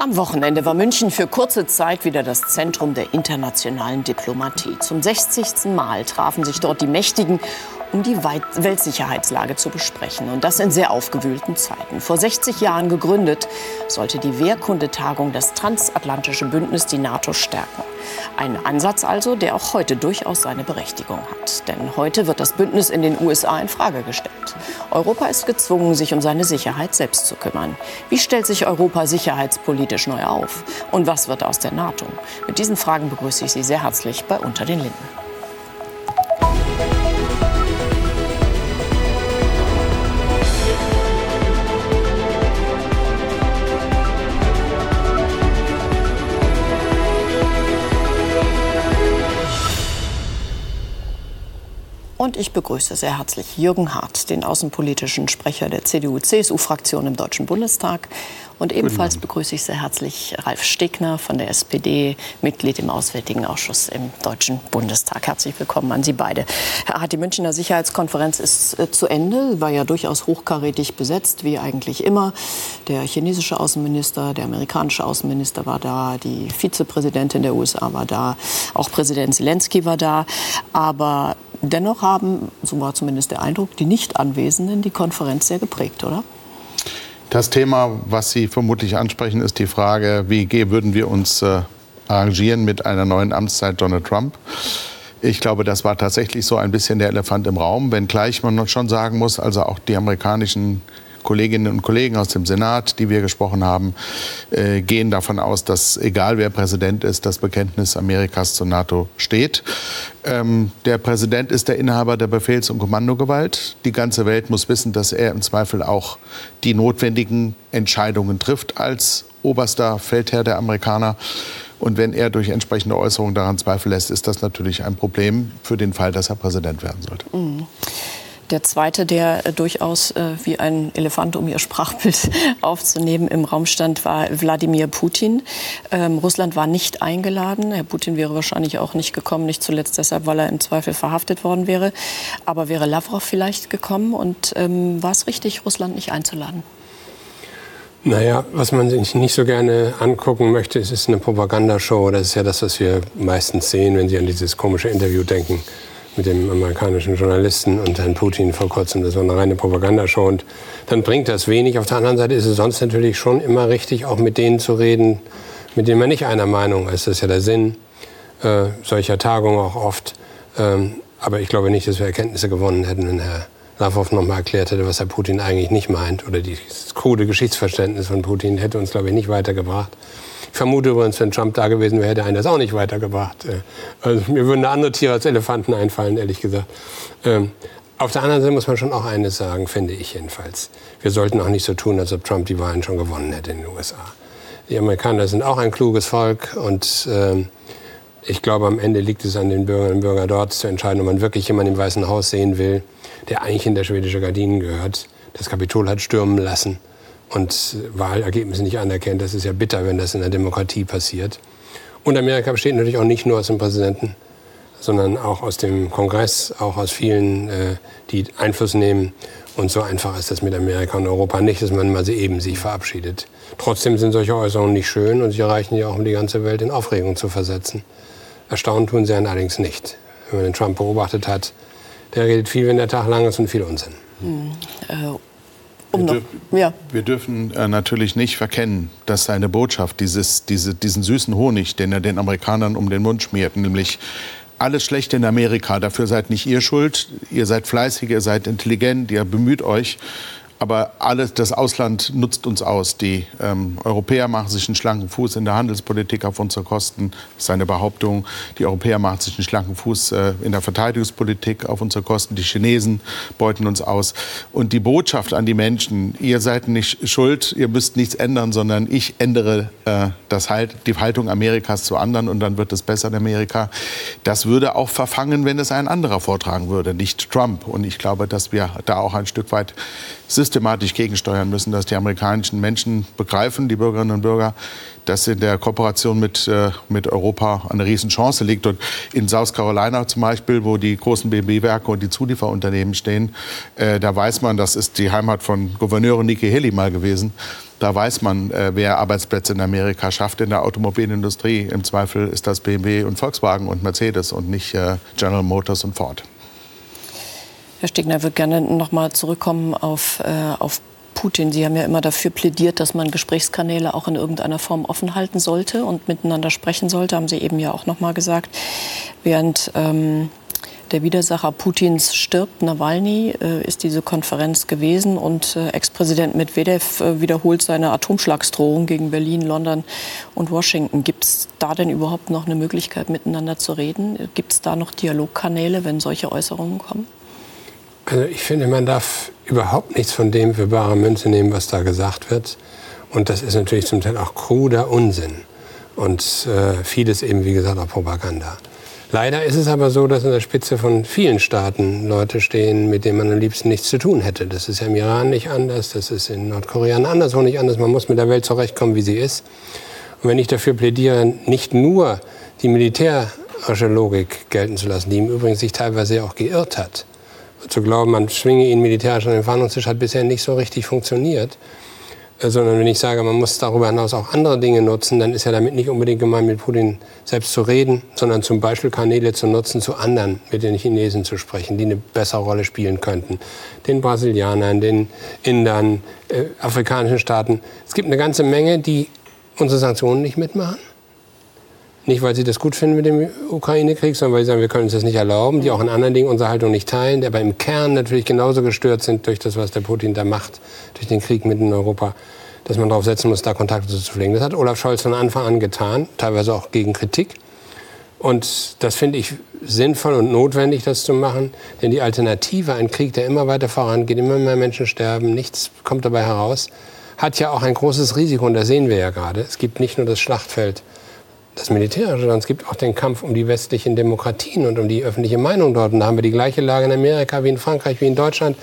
Am Wochenende war München für kurze Zeit wieder das Zentrum der internationalen Diplomatie. Zum 60. Mal trafen sich dort die Mächtigen, um die Weltsicherheitslage zu besprechen. Und das in sehr aufgewühlten Zeiten. Vor 60 Jahren gegründet, sollte die Wehrkundetagung das transatlantische Bündnis, die NATO, stärken. Ein Ansatz also, der auch heute durchaus seine Berechtigung hat. Denn heute wird das Bündnis in den USA in Frage gestellt. Europa ist gezwungen, sich um seine Sicherheit selbst zu kümmern. Wie stellt sich Europa sicherheitspolitisch neu auf? Und was wird aus der NATO? Mit diesen Fragen begrüße ich Sie sehr herzlich bei Unter den Linden. Und ich begrüße sehr herzlich Jürgen Hart, den außenpolitischen Sprecher der CDU-CSU-Fraktion im Deutschen Bundestag. Und ebenfalls begrüße ich sehr herzlich Ralf Stegner von der SPD, Mitglied im Auswärtigen Ausschuss im Deutschen Bundestag. Herzlich willkommen an Sie beide. Herr Hart, die Münchner Sicherheitskonferenz ist äh, zu Ende, war ja durchaus hochkarätig besetzt, wie eigentlich immer. Der chinesische Außenminister, der amerikanische Außenminister war da, die Vizepräsidentin der USA war da, auch Präsident Zelensky war da. Aber Dennoch haben, so war zumindest der Eindruck, die Nicht-Anwesenden die Konferenz sehr geprägt, oder? Das Thema, was Sie vermutlich ansprechen, ist die Frage, wie würden wir uns äh, arrangieren mit einer neuen Amtszeit Donald Trump? Ich glaube, das war tatsächlich so ein bisschen der Elefant im Raum, wenngleich man schon sagen muss, also auch die amerikanischen Kolleginnen und Kollegen aus dem Senat, die wir gesprochen haben, äh, gehen davon aus, dass egal wer Präsident ist, das Bekenntnis Amerikas zur NATO steht. Ähm, der Präsident ist der Inhaber der Befehls- und Kommandogewalt. Die ganze Welt muss wissen, dass er im Zweifel auch die notwendigen Entscheidungen trifft als oberster Feldherr der Amerikaner. Und wenn er durch entsprechende Äußerungen daran Zweifel lässt, ist das natürlich ein Problem für den Fall, dass er Präsident werden sollte. Mhm. Der zweite, der äh, durchaus äh, wie ein Elefant, um Ihr Sprachbild aufzunehmen, im Raum stand, war Wladimir Putin. Ähm, Russland war nicht eingeladen. Herr Putin wäre wahrscheinlich auch nicht gekommen, nicht zuletzt deshalb, weil er im Zweifel verhaftet worden wäre. Aber wäre Lavrov vielleicht gekommen und ähm, war es richtig, Russland nicht einzuladen? Naja, was man sich nicht so gerne angucken möchte, ist, ist eine Propagandashow. Das ist ja das, was wir meistens sehen, wenn Sie an dieses komische Interview denken mit dem amerikanischen Journalisten und Herrn Putin vor kurzem. Das war eine reine Propagandashow. Und dann bringt das wenig. Auf der anderen Seite ist es sonst natürlich schon immer richtig, auch mit denen zu reden, mit denen man nicht einer Meinung ist. Das ist ja der Sinn äh, solcher Tagungen auch oft. Ähm, aber ich glaube nicht, dass wir Erkenntnisse gewonnen hätten, wenn Herr Lavrov noch mal erklärt hätte, was Herr Putin eigentlich nicht meint. Oder das krude Geschichtsverständnis von Putin hätte uns, glaube ich, nicht weitergebracht. Ich vermute übrigens, wenn Trump da gewesen wäre, hätte er das auch nicht weitergebracht. Äh, also mir würden andere Tiere als Elefanten einfallen, ehrlich gesagt. Ähm, auf der anderen Seite muss man schon auch eines sagen, finde ich jedenfalls. Wir sollten auch nicht so tun, als ob Trump die Wahlen schon gewonnen hätte in den USA. Die Amerikaner sind auch ein kluges Volk und äh, ich glaube, am Ende liegt es an den Bürgerinnen und Bürgern dort zu entscheiden, ob man wirklich jemanden im Weißen Haus sehen will, der eigentlich in der schwedische Gardinen gehört. Das Kapitol hat stürmen lassen und Wahlergebnisse nicht anerkennt. Das ist ja bitter, wenn das in der Demokratie passiert. Und Amerika besteht natürlich auch nicht nur aus dem Präsidenten, sondern auch aus dem Kongress, auch aus vielen, äh, die Einfluss nehmen. Und so einfach ist das mit Amerika und Europa nicht, dass man mal so eben sich verabschiedet. Trotzdem sind solche Äußerungen nicht schön und sie reichen ja auch, um die ganze Welt in Aufregung zu versetzen. Erstaunt tun sie allerdings nicht. Wenn man den Trump beobachtet hat, der redet viel, wenn der Tag lang ist und viel Unsinn. Hm. Um wir, dürf, ja. wir, dürfen äh, natürlich nicht verkennen, dass seine Botschaft, dieses, diese, diesen süßen Honig, den er den Amerikanern um den Mund schmiert, nämlich alles Schlechte in Amerika, dafür seid nicht ihr schuld, ihr seid fleißig, ihr seid intelligent, ihr bemüht euch, aber alles, das Ausland nutzt uns aus. Die ähm, Europäer machen sich einen schlanken Fuß in der Handelspolitik auf unsere Kosten. Das ist seine Behauptung. Die Europäer machen sich einen schlanken Fuß äh, in der Verteidigungspolitik auf unsere Kosten. Die Chinesen beuten uns aus. Und die Botschaft an die Menschen, ihr seid nicht schuld, ihr müsst nichts ändern, sondern ich ändere äh, das halt, die Haltung Amerikas zu anderen und dann wird es besser in Amerika. Das würde auch verfangen, wenn es ein anderer vortragen würde, nicht Trump. Und ich glaube, dass wir da auch ein Stück weit systematisch gegensteuern müssen, dass die amerikanischen Menschen begreifen, die Bürgerinnen und Bürger, dass in der Kooperation mit, äh, mit Europa eine Riesenchance liegt. Und in South Carolina zum Beispiel, wo die großen BMW-Werke und die Zulieferunternehmen stehen, äh, da weiß man, das ist die Heimat von Gouverneurin Nikki Haley mal gewesen, Da weiß man, äh, wer Arbeitsplätze in Amerika schafft in der Automobilindustrie. Im Zweifel ist das BMW und Volkswagen und Mercedes und nicht äh, General Motors und Ford. Herr Stegner würde gerne noch mal zurückkommen auf, äh, auf Putin. Sie haben ja immer dafür plädiert, dass man Gesprächskanäle auch in irgendeiner Form offen halten sollte und miteinander sprechen sollte, haben Sie eben ja auch noch mal gesagt. Während ähm, der Widersacher Putins stirbt, Nawalny, äh, ist diese Konferenz gewesen und äh, Ex-Präsident Medvedev äh, wiederholt seine Atomschlagsdrohung gegen Berlin, London und Washington. Gibt es da denn überhaupt noch eine Möglichkeit, miteinander zu reden? Gibt es da noch Dialogkanäle, wenn solche Äußerungen kommen? Also ich finde, man darf überhaupt nichts von dem für bare Münze nehmen, was da gesagt wird. Und das ist natürlich zum Teil auch kruder Unsinn. Und äh, vieles eben, wie gesagt, auch Propaganda. Leider ist es aber so, dass an der Spitze von vielen Staaten Leute stehen, mit denen man am liebsten nichts zu tun hätte. Das ist ja im Iran nicht anders, das ist in Nordkorea anderswo nicht anders. Man muss mit der Welt zurechtkommen, wie sie ist. Und wenn ich dafür plädiere, nicht nur die militärische Logik gelten zu lassen, die im Übrigen sich teilweise auch geirrt hat, zu glauben, man schwinge ihn militärisch an den Verhandlungstisch, hat bisher nicht so richtig funktioniert. Äh, sondern wenn ich sage, man muss darüber hinaus auch andere Dinge nutzen, dann ist ja damit nicht unbedingt gemeint, mit Putin selbst zu reden, sondern zum Beispiel Kanäle zu nutzen, zu anderen, mit den Chinesen zu sprechen, die eine bessere Rolle spielen könnten. Den Brasilianern, den Indern, äh, afrikanischen Staaten. Es gibt eine ganze Menge, die unsere Sanktionen nicht mitmachen. Nicht, weil sie das gut finden mit dem Ukraine-Krieg, sondern weil sie sagen, wir können uns das nicht erlauben, die auch in anderen Dingen unsere Haltung nicht teilen, die aber im Kern natürlich genauso gestört sind durch das, was der Putin da macht, durch den Krieg mitten in Europa, dass man darauf setzen muss, da Kontakte zu pflegen. Das hat Olaf Scholz von Anfang an getan, teilweise auch gegen Kritik. Und das finde ich sinnvoll und notwendig, das zu machen. Denn die Alternative, ein Krieg, der immer weiter vorangeht, immer mehr Menschen sterben, nichts kommt dabei heraus, hat ja auch ein großes Risiko. Und das sehen wir ja gerade. Es gibt nicht nur das Schlachtfeld das Militärische, sondern es gibt auch den Kampf um die westlichen Demokratien und um die öffentliche Meinung dort. Und da haben wir die gleiche Lage in Amerika wie in Frankreich, wie in Deutschland.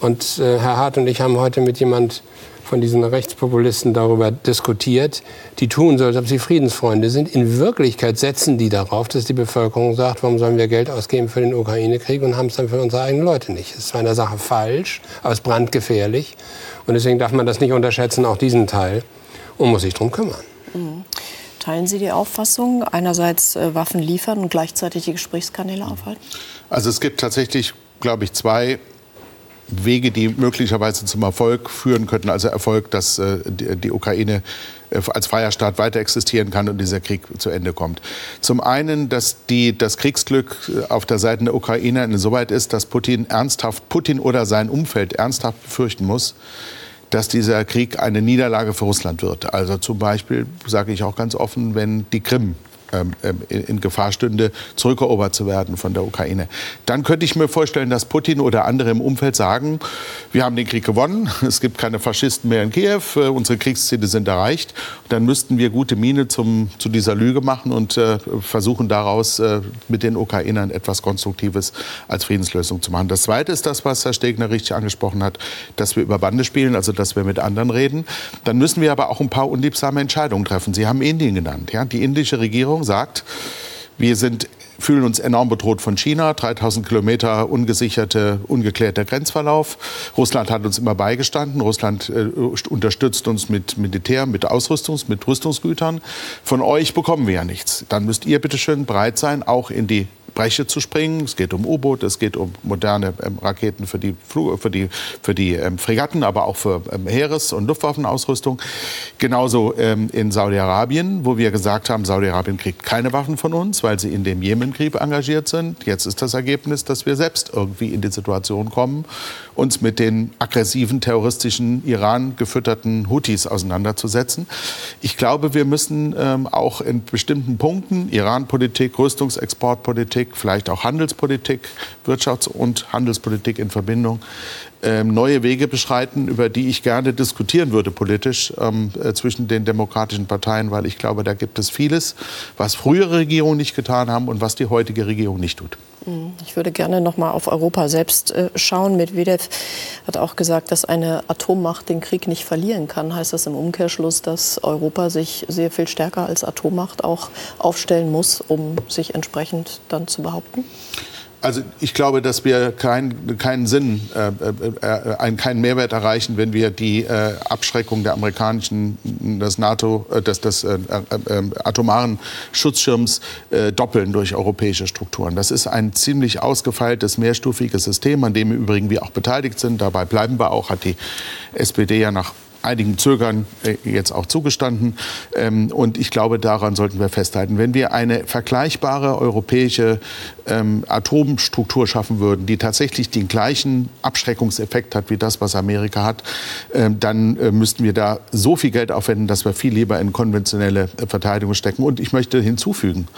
Und äh, Herr Hart und ich haben heute mit jemand von diesen Rechtspopulisten darüber diskutiert, die tun so, als ob sie Friedensfreunde sind. In Wirklichkeit setzen die darauf, dass die Bevölkerung sagt, warum sollen wir Geld ausgeben für den Ukraine-Krieg und haben es dann für unsere eigenen Leute nicht. Das ist zwar in der Sache falsch, aber es ist brandgefährlich. Und deswegen darf man das nicht unterschätzen, auch diesen Teil, und muss sich darum kümmern. Teilen Sie die Auffassung, einerseits äh, Waffen liefern und gleichzeitig die Gesprächskanäle aufhalten? Also es gibt tatsächlich, glaube ich, zwei Wege, die möglicherweise zum Erfolg führen könnten. Also Erfolg, dass äh, die, Ukraine äh, als freier Staat weiter existieren kann und dieser Krieg zu Ende kommt. Zum einen, dass die, das Kriegsglück auf der Seite der Ukrainer insoweit ist, dass Putin ernsthaft, Putin oder sein Umfeld ernsthaft befürchten muss, dass dieser Krieg eine Niederlage für Russland wird. Also zum Beispiel sage ich auch ganz offen, wenn die Krim in Gefahr stünde, zurückerobert zu werden von der Ukraine. Dann könnte ich mir vorstellen, dass Putin oder andere im Umfeld sagen, wir haben den Krieg gewonnen, es gibt keine Faschisten mehr in Kiew, äh, unsere Kriegsziele sind erreicht. Dann müssten wir gute Miene zum, zu dieser Lüge machen und äh, versuchen daraus äh, mit den Ukrainern etwas Konstruktives als Friedenslösung zu machen. Das Zweite ist das, was Herr Stegner richtig angesprochen hat, dass wir über Bande spielen, also dass wir mit anderen reden. Dann müssen wir aber auch ein paar unliebsame Entscheidungen treffen. Sie haben Indien genannt. Ja? Die indische Regierung sagt, wir sind fühlen uns enorm bedroht von China. 3000 Kilometer ungesicherte, ungeklärter Grenzverlauf. Russland hat uns immer beigestanden. Russland äh, unterstützt uns mit Militär, mit Ausrüstungs-, mit Rüstungsgütern. Von euch bekommen wir ja nichts. Dann müsst ihr bitte schön bereit sein, auch in die Breche zu springen. Es geht um U-Boote, es geht um moderne ähm, Raketen für die, Flug für die, für die ähm, Fregatten, aber auch für ähm, Heeres- und Luftwaffenausrüstung. Genauso ähm, in Saudi-Arabien, wo wir gesagt haben, Saudi-Arabien kriegt keine Waffen von uns, weil sie in dem Jemenkrieg engagiert sind. Jetzt ist das Ergebnis, dass wir selbst irgendwie in die Situation kommen, uns mit den aggressiven terroristischen Iran gefütterten Houthis auseinanderzusetzen. Ich glaube, wir müssen ähm, auch in bestimmten Punkten Iran-Politik, Rüstungsexportpolitik, vielleicht auch Handelspolitik, Wirtschafts- und Handelspolitik in Verbindung ähm, neue Wege beschreiten, über die ich gerne diskutieren würde politisch ähm, äh, zwischen den demokratischen Parteien, weil ich glaube, da gibt es vieles, was frühere Regierungen nicht getan haben und was die heutige Regierung nicht tut. Mhm. Ich würde gerne noch mal auf Europa selbst äh, schauen. Medvedev hat auch gesagt, dass eine Atommacht den Krieg nicht verlieren kann. Heißt das im Umkehrschluss, dass Europa sich sehr viel stärker als Atommacht auch aufstellen muss, um sich entsprechend dann zu behaupten? Also ich glaube, dass wir kein, keinen Sinn, äh, äh, äh, keinen Mehrwert erreichen, wenn wir die äh, Abschreckung der amerikanischen, des NATO, äh, des, des äh, atomaren Schutzschirms doppeln durch europäische Strukturen. Das ist ein ziemlich ausgefeiltes, mehrstufiges System, an dem im Übrigen wir auch beteiligt sind. Dabei bleiben wir auch, hat die SPD ja nach einigen Zögern äh, jetzt auch zugestanden. Ähm, und ich glaube, daran sollten wir festhalten. Wenn wir eine vergleichbare europäische ähm, Atomstruktur schaffen würden, die tatsächlich den gleichen Abschreckungseffekt hat wie das, was Amerika hat, ähm, dann äh, müssten wir da so viel Geld aufwenden, dass wir viel lieber in konventionelle äh, Verteidigung stecken. Und ich möchte hinzufügen,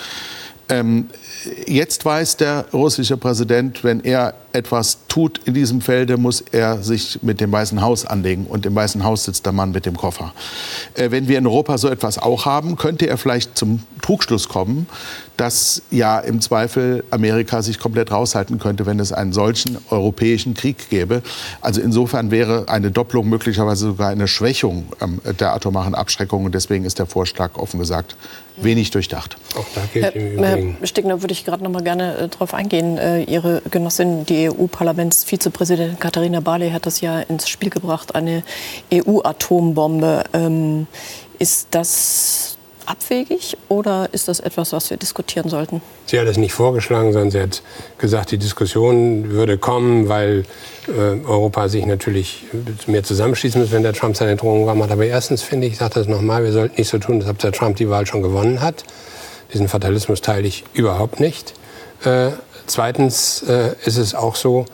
jetzt weiß der russische Präsident, wenn er etwas tut in diesem Felde, muss er sich mit dem Weißen Haus anlegen. Und im Weißen Haus sitzt der Mann mit dem Koffer. Äh, wenn wir in Europa so etwas auch haben, könnte er vielleicht zum Trugschluss kommen, dass ja im Zweifel Amerika sich komplett raushalten könnte, wenn es einen solchen europäischen Krieg gäbe. Also insofern wäre eine Doppelung möglicherweise sogar eine Schwächung ähm, der atomaren Abschreckung. Und deswegen ist der Vorschlag offen gesagt wenig durchdacht. Auch da gilt Herr, Herr Stegner, würde ich gerade noch mal gerne äh, darauf eingehen. Äh, Ihre Genossin, die EU-Parlamentsvizepräsidentin Katharina Barley, hat das ja ins Spiel gebracht, eine EU-Atombombe. Ähm, ist das abwegig oder ist das etwas, was wir diskutieren sollten? Sie hat es nicht vorgeschlagen, sondern sie hat gesagt, die Diskussion würde kommen, weil äh, Europa sich natürlich mehr zusammenschließen muss, wenn der Trump seine Drohung warm hat. Aber erstens finde ich, ich sage das nochmal, wir sollten nicht so tun, als ob der Trump die Wahl schon gewonnen hat. Diesen Fatalismus teile ich überhaupt nicht. Äh, zweitens äh, ist es auch so,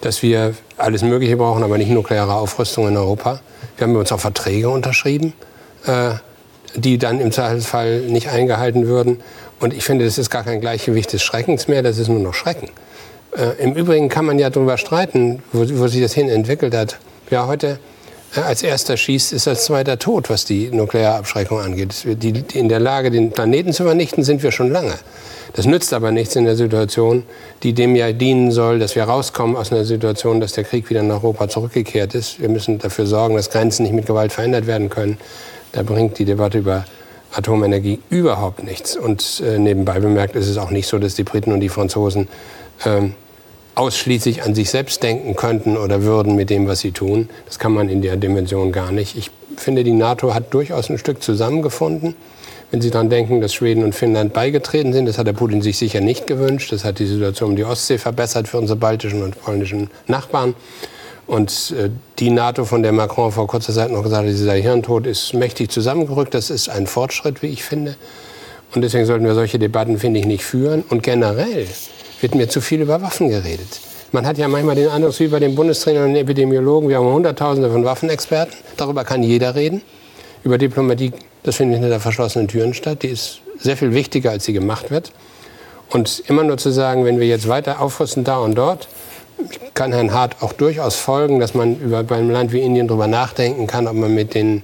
dass wir alles Mögliche brauchen, aber nicht nukleare Aufrüstung in Europa. Wir haben uns auch Verträge unterschrieben. Äh, die dann im Zweifelsfall nicht eingehalten würden. Und ich finde, das ist gar kein Gleichgewicht des Schreckens mehr, das ist nur noch Schrecken. Äh, Im Übrigen kann man ja darüber streiten, wo, wo sich das hin entwickelt hat. Wer heute als erster schießt, ist als zweiter tot, was die Nuklearabschreckung angeht. Die, die in der Lage, den Planeten zu vernichten, sind wir schon lange. Das nützt aber nichts in der Situation, die dem ja dienen soll, dass wir rauskommen aus einer Situation, dass der Krieg wieder nach Europa zurückgekehrt ist. Wir müssen dafür sorgen, dass Grenzen nicht mit Gewalt verändert werden können. Da bringt die Debatte über Atomenergie überhaupt nichts. Und äh, nebenbei bemerkt ist es auch nicht so, dass die Briten und die Franzosen ähm, ausschließlich an sich selbst denken könnten oder würden mit dem, was sie tun. Das kann man in der Dimension gar nicht. Ich finde, die NATO hat durchaus ein Stück zusammengefunden. Wenn Sie daran denken, dass Schweden und Finnland beigetreten sind, das hat der Putin sich sicher nicht gewünscht. Das hat die Situation um die Ostsee verbessert für unsere baltischen und polnischen Nachbarn. Und äh, die NATO, von der Macron vor kurzer Zeit noch gesagt hat, sie sei hirntot, ist mächtig zusammengerückt. Das ist ein Fortschritt, wie ich finde. Und deswegen sollten wir solche Debatten, finde ich, nicht führen. Und generell wird mir zu viel über Waffen geredet. Man hat ja manchmal den Eindruck, wie bei den Bundestrainern und Epidemiologen, wir haben Hunderttausende von Waffenexperten. Darüber kann jeder reden. Über Diplomatie, das findet hinter verschlossenen Türen statt. Die ist sehr viel wichtiger, als sie gemacht wird. Und immer nur zu sagen, wenn wir jetzt weiter aufrüsten da und dort, ich kann Herrn Hart auch durchaus folgen, dass man über, bei einem Land wie Indien darüber nachdenken kann, ob man mit denen,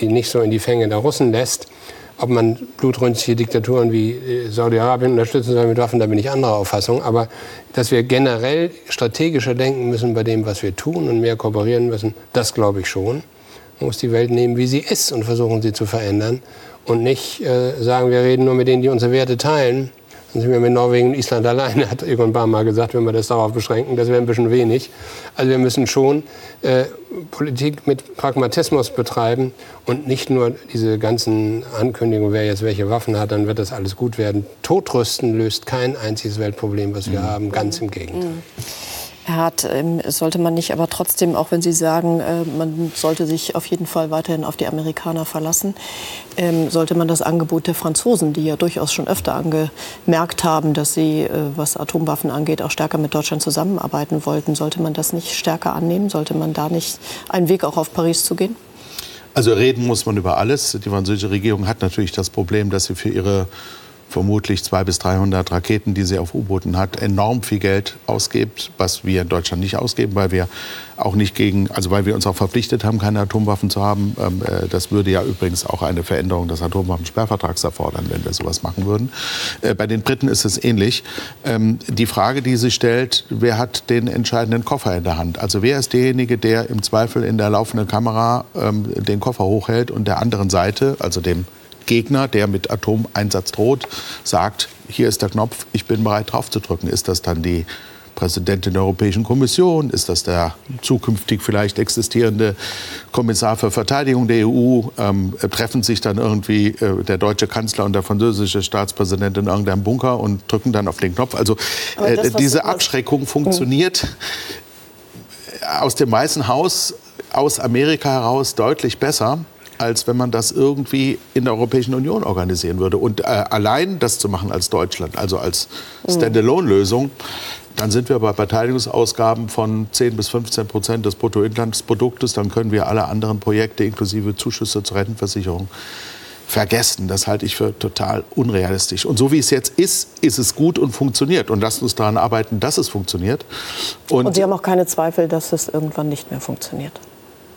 die nicht so in die Fänge der Russen lässt, ob man blutrünstige Diktaturen wie äh, Saudi-Arabien unterstützen soll mit Waffen, da bin ich anderer Auffassung. Aber dass wir generell strategischer denken müssen bei dem, was wir tun und mehr kooperieren müssen, das glaube ich schon. Man muss die Welt nehmen, wie sie ist und versuchen, sie zu verändern. Und nicht äh, sagen, wir reden nur mit denen, die unsere Werte teilen, dann sind wir mit Norwegen und Island alleine, hat Egon Bahr mal gesagt, wenn wir das darauf beschränken. Das wäre ein bisschen wenig. Also wir müssen schon äh, Politik mit Pragmatismus betreiben und nicht nur diese ganzen Ankündigungen, wer jetzt welche Waffen hat, dann wird das alles gut werden. Totrüsten löst kein einziges Weltproblem, was wir mhm. haben, ganz im Gegenteil. Mhm. Herr ähm, sollte man nicht aber trotzdem, auch wenn Sie sagen, äh, man sollte sich auf jeden Fall weiterhin auf die Amerikaner verlassen, ähm, sollte man das Angebot der Franzosen, die ja durchaus schon öfter angemerkt haben, dass sie, äh, was Atomwaffen angeht, auch stärker mit Deutschland zusammenarbeiten wollten, sollte man das nicht stärker annehmen? Sollte man da nicht einen Weg auch auf Paris zu gehen? Also reden muss man über alles. Die französische Regierung hat natürlich das Problem, dass sie für ihre vermutlich 200 bis 300 Raketen, die sie auf U-Booten hat, enorm viel Geld ausgibt, was wir in Deutschland nicht ausgeben, weil wir auch nicht gegen, also weil wir uns auch verpflichtet haben, keine Atomwaffen zu haben. Ähm, äh, das würde ja übrigens auch eine Veränderung des Atomwaffensperrvertrags erfordern, wenn wir sowas machen würden. Äh, bei den Briten ist es ähnlich. Ähm, die Frage, die sich stellt, wer hat den entscheidenden Koffer in der Hand? Also wer ist derjenige, der im Zweifel in der laufenden Kamera ähm, den Koffer hochhält und der anderen Seite, also dem Gegner, der mit Atomeinsatz droht, sagt, hier ist der Knopf, ich bin bereit drauf zu drücken. Ist das dann die Präsidentin der Europäischen Kommission? Ist das der zukünftig vielleicht existierende Kommissar für Verteidigung der EU? Ähm, treffen sich dann irgendwie äh, der deutsche Kanzler und der französische Staatspräsident in irgendeinem Bunker und drücken dann auf den Knopf? Also äh, das, diese Abschreckung funktioniert aus dem Weißen Haus aus Amerika heraus deutlich besser als wenn man das irgendwie in der Europäischen Union organisieren würde. Und äh, allein das zu machen als Deutschland, also als mhm. Standalone-Lösung, dann sind wir bei Verteidigungsausgaben von 10 bis 15 Prozent des Bruttoinlandsproduktes. Dann können wir alle anderen Projekte inklusive Zuschüsse zur Rentenversicherung vergessen. Das halte ich für total unrealistisch. Und so wie es jetzt ist, ist es gut und funktioniert. Und lasst uns daran arbeiten, dass es funktioniert. Und, und Sie haben auch keine Zweifel, dass es irgendwann nicht mehr funktioniert?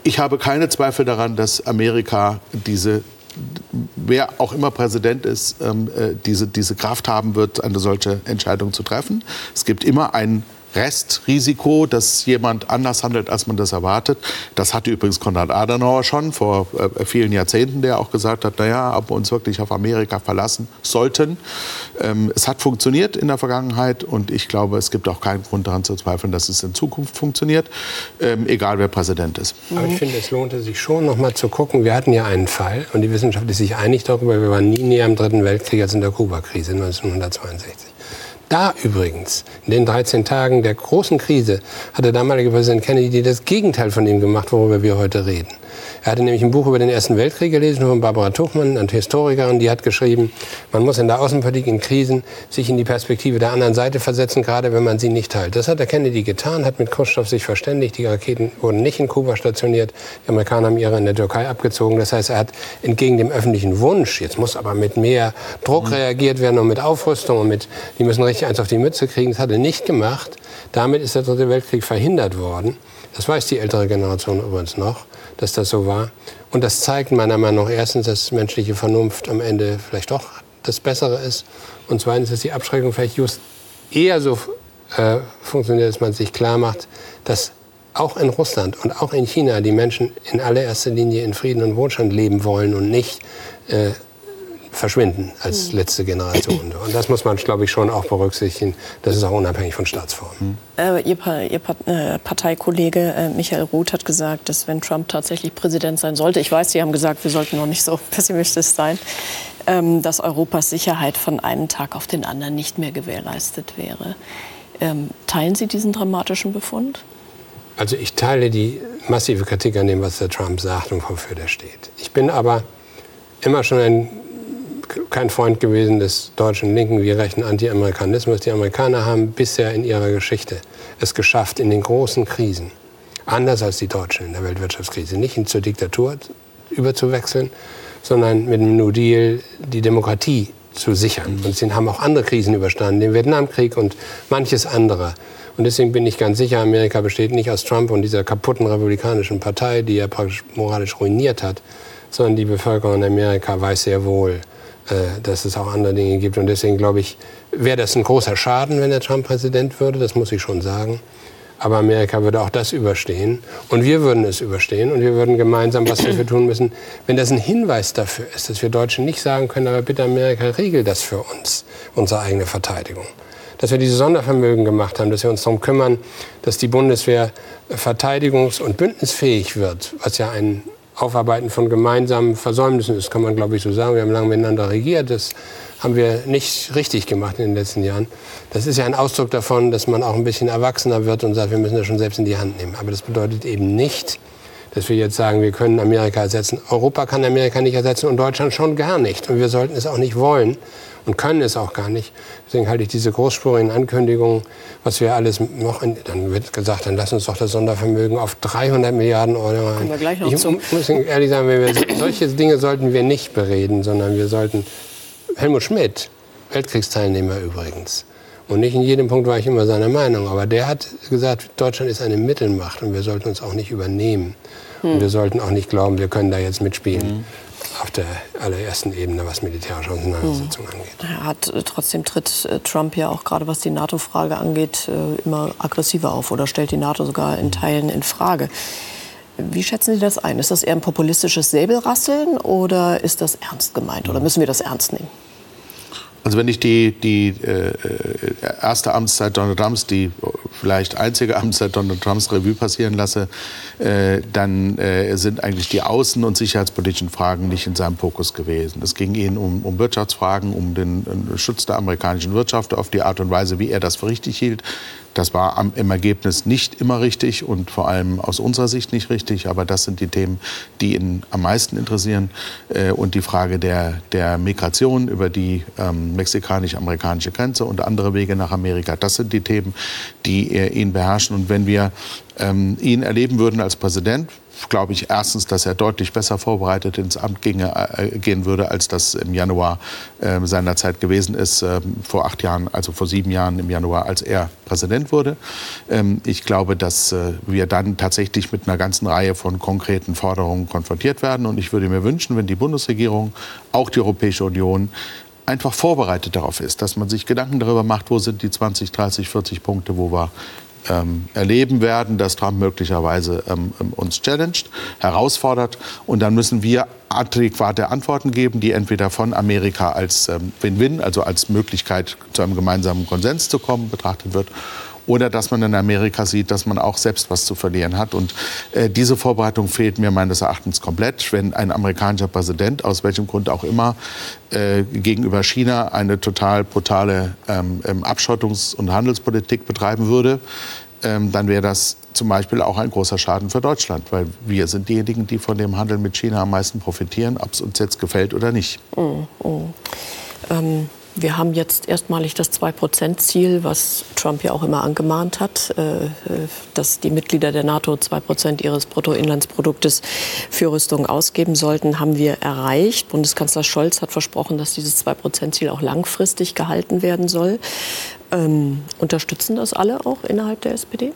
Ich habe keine Zweifel daran, dass Amerika diese wer auch immer Präsident ist, ähm, äh, diese, diese Kraft haben wird, eine solche Entscheidung zu treffen. Es gibt immer einen Restrisiko, dass jemand anders handelt, als man das erwartet. Das hatte übrigens Konrad Adenauer schon vor äh, vielen Jahrzehnten, der auch gesagt hat, naja, ob wir uns wirklich auf Amerika verlassen sollten. Ähm, es hat funktioniert in der Vergangenheit und ich glaube, es gibt auch keinen Grund daran zu zweifeln, dass es in Zukunft funktioniert, ähm, egal wer Präsident ist. Aber ich finde, es lohnte sich schon, noch mal zu gucken. Wir hatten ja einen Fall und die Wissenschaft ist sich einig darüber, wir waren nie näher am Dritten Weltkrieg als in der Kuba-Krise 1962. Da übrigens, in den 13 Tagen der großen Krise, hat der damalige Präsident Kennedy das Gegenteil von dem gemacht, worüber wir heute reden. Er hatte nämlich ein Buch über den Ersten Weltkrieg gelesen von Barbara Tuchmann, eine Historikerin, die hat geschrieben, man muss in der Außenpolitik in Krisen sich in die Perspektive der anderen Seite versetzen, gerade wenn man sie nicht teilt. Das hat der Kennedy getan, hat mit Khrushchev sich verständigt, die Raketen wurden nicht in Kuba stationiert, die Amerikaner haben ihre in der Türkei abgezogen. Das heißt, er hat entgegen dem öffentlichen Wunsch, jetzt muss aber mit mehr Druck mhm. reagiert werden und mit Aufrüstung und mit, die müssen richtig eins auf die Mütze kriegen, das hat er nicht gemacht. Damit ist der Dritte Weltkrieg verhindert worden. Das weiß die ältere Generation übrigens noch dass das so war. Und das zeigt meiner Meinung nach erstens, dass menschliche Vernunft am Ende vielleicht doch das Bessere ist. Und zweitens, dass die Abschreckung vielleicht just eher so äh, funktioniert, dass man sich klar macht, dass auch in Russland und auch in China die Menschen in allererster Linie in Frieden und Wohlstand leben wollen und nicht äh, verschwinden als hm. letzte Generation. Und das muss man, glaube ich, schon auch berücksichtigen. Das ist auch unabhängig von Staatsformen. Äh, ihr, pa ihr pa äh, Parteikollege äh, Michael Roth hat gesagt, dass wenn Trump tatsächlich Präsident sein sollte, ich weiß, Sie haben gesagt, wir sollten noch nicht so pessimistisch sein, ähm, dass Europas Sicherheit von einem Tag auf den anderen nicht mehr gewährleistet wäre. Ähm, teilen Sie diesen dramatischen Befund? Also ich teile die massive Kritik an dem, was der Trump sagt und wofür der steht. Ich bin aber immer schon ein kein Freund gewesen des deutschen linken wie rechten Anti-Amerikanismus. Die Amerikaner haben bisher in ihrer Geschichte es geschafft, in den großen Krisen, anders als die Deutschen in der Weltwirtschaftskrise, nicht zur Diktatur überzuwechseln, sondern mit dem New Deal die Demokratie zu sichern. Und sie haben auch andere Krisen überstanden, den Vietnamkrieg und manches andere. Und deswegen bin ich ganz sicher, Amerika besteht nicht aus Trump und dieser kaputten republikanischen Partei, die er praktisch moralisch ruiniert hat, sondern die Bevölkerung in Amerika weiß sehr wohl, dass es auch andere Dinge gibt. Und deswegen glaube ich, wäre das ein großer Schaden, wenn der Trump Präsident würde, das muss ich schon sagen. Aber Amerika würde auch das überstehen und wir würden es überstehen und wir würden gemeinsam was dafür tun müssen. Wenn das ein Hinweis dafür ist, dass wir Deutschen nicht sagen können, aber bitte Amerika, regelt das für uns, unsere eigene Verteidigung. Dass wir diese Sondervermögen gemacht haben, dass wir uns darum kümmern, dass die Bundeswehr verteidigungs- und bündnisfähig wird, was ja ein Aufarbeiten von gemeinsamen Versäumnissen ist, kann man glaube ich so sagen. Wir haben lange miteinander regiert. Das haben wir nicht richtig gemacht in den letzten Jahren. Das ist ja ein Ausdruck davon, dass man auch ein bisschen erwachsener wird und sagt, wir müssen das schon selbst in die Hand nehmen. Aber das bedeutet eben nicht, dass wir jetzt sagen, wir können Amerika ersetzen. Europa kann Amerika nicht ersetzen und Deutschland schon gar nicht. Und wir sollten es auch nicht wollen und können es auch gar nicht. Deswegen halte ich diese großspurigen Ankündigungen, was wir alles noch, in, dann wird gesagt, dann lass uns doch das Sondervermögen auf 300 Milliarden Euro ein. wir gleich noch ich zu. muss ehrlich sagen, wir, solche Dinge sollten wir nicht bereden, sondern wir sollten, Helmut Schmidt, Weltkriegsteilnehmer übrigens, und nicht in jedem Punkt war ich immer seiner Meinung, aber der hat gesagt, Deutschland ist eine Mittelmacht und wir sollten uns auch nicht übernehmen. Hm. Und wir sollten auch nicht glauben, wir können da jetzt mitspielen. Hm auf der allerersten Ebene, was militärische Auseinandersetzungen mhm. angeht. Er hat äh, trotzdem tritt äh, Trump ja auch gerade was die NATO-Frage angeht äh, immer aggressiver auf oder stellt die NATO sogar in mhm. Teilen in Frage. Wie schätzen Sie das ein? Ist das eher ein populistisches Säbelrasseln oder ist das ernst gemeint oder müssen wir das ernst nehmen? Also wenn ich die, die äh, erste Amtszeit Donald Trumps, die vielleicht einzige Amtszeit Donald Trumps Revue passieren lasse, äh, dann äh, sind eigentlich die außen- und sicherheitspolitischen Fragen nicht in seinem Fokus gewesen. Es ging ihnen um, um Wirtschaftsfragen, um den Schutz der amerikanischen Wirtschaft auf die Art und Weise, wie er das für richtig hielt. Das war am, im Ergebnis nicht immer richtig und vor allem aus unserer Sicht nicht richtig. Aber das sind die Themen, die ihn am meisten interessieren. Äh, und die Frage der, der Migration über die ähm, mexikanisch-amerikanische Grenze und andere Wege nach Amerika. Das sind die Themen, die äh, ihn beherrschen. Und wenn wir ähm, ihn erleben würden als Präsident, glaube ich erstens, dass er deutlich besser vorbereitet ins Amt ginge, äh, gehen würde, als das im Januar äh, seiner Zeit gewesen ist, äh, vor acht Jahren, also vor sieben Jahren im Januar, als er Präsident wurde. Ähm, ich glaube, dass äh, wir dann tatsächlich mit einer ganzen Reihe von konkreten Forderungen konfrontiert werden. Und ich würde mir wünschen, wenn die Bundesregierung, auch die Europäische Union, einfach vorbereitet darauf ist, dass man sich Gedanken darüber macht, wo sind die 20, 30, 40 Punkte, wo wir ähm, erleben werden, dass Trump möglicherweise ähm, ähm, uns challenged, herausfordert. Und dann müssen wir adäquate Antworten geben, die entweder von Amerika als ähm, Win-Win, also als Möglichkeit zu einem gemeinsamen Konsens zu kommen, betrachtet wird oder dass man in Amerika sieht, dass man auch selbst was zu verlieren hat. Und äh, diese Vorbereitung fehlt mir meines Erachtens komplett. Wenn ein amerikanischer Präsident, aus welchem Grund auch immer, äh, gegenüber China eine total brutale ähm, ähm Abschottungs- und Handelspolitik betreiben würde, ähm, dann wäre das zum Beispiel auch ein großer Schaden für Deutschland, weil wir sind diejenigen, die von dem Handel mit China am meisten profitieren, ob es uns jetzt gefällt oder nicht. Mm, mm. Ähm wir haben jetzt erstmalig das 2-Prozent-Ziel, was Trump ja auch immer angemahnt hat, äh, dass die Mitglieder der NATO 2 Prozent ihres Bruttoinlandsproduktes für Rüstung ausgeben sollten, haben wir erreicht. Bundeskanzler Scholz hat versprochen, dass dieses 2-Prozent-Ziel auch langfristig gehalten werden soll. Ähm, unterstützen das alle auch innerhalb der SPD?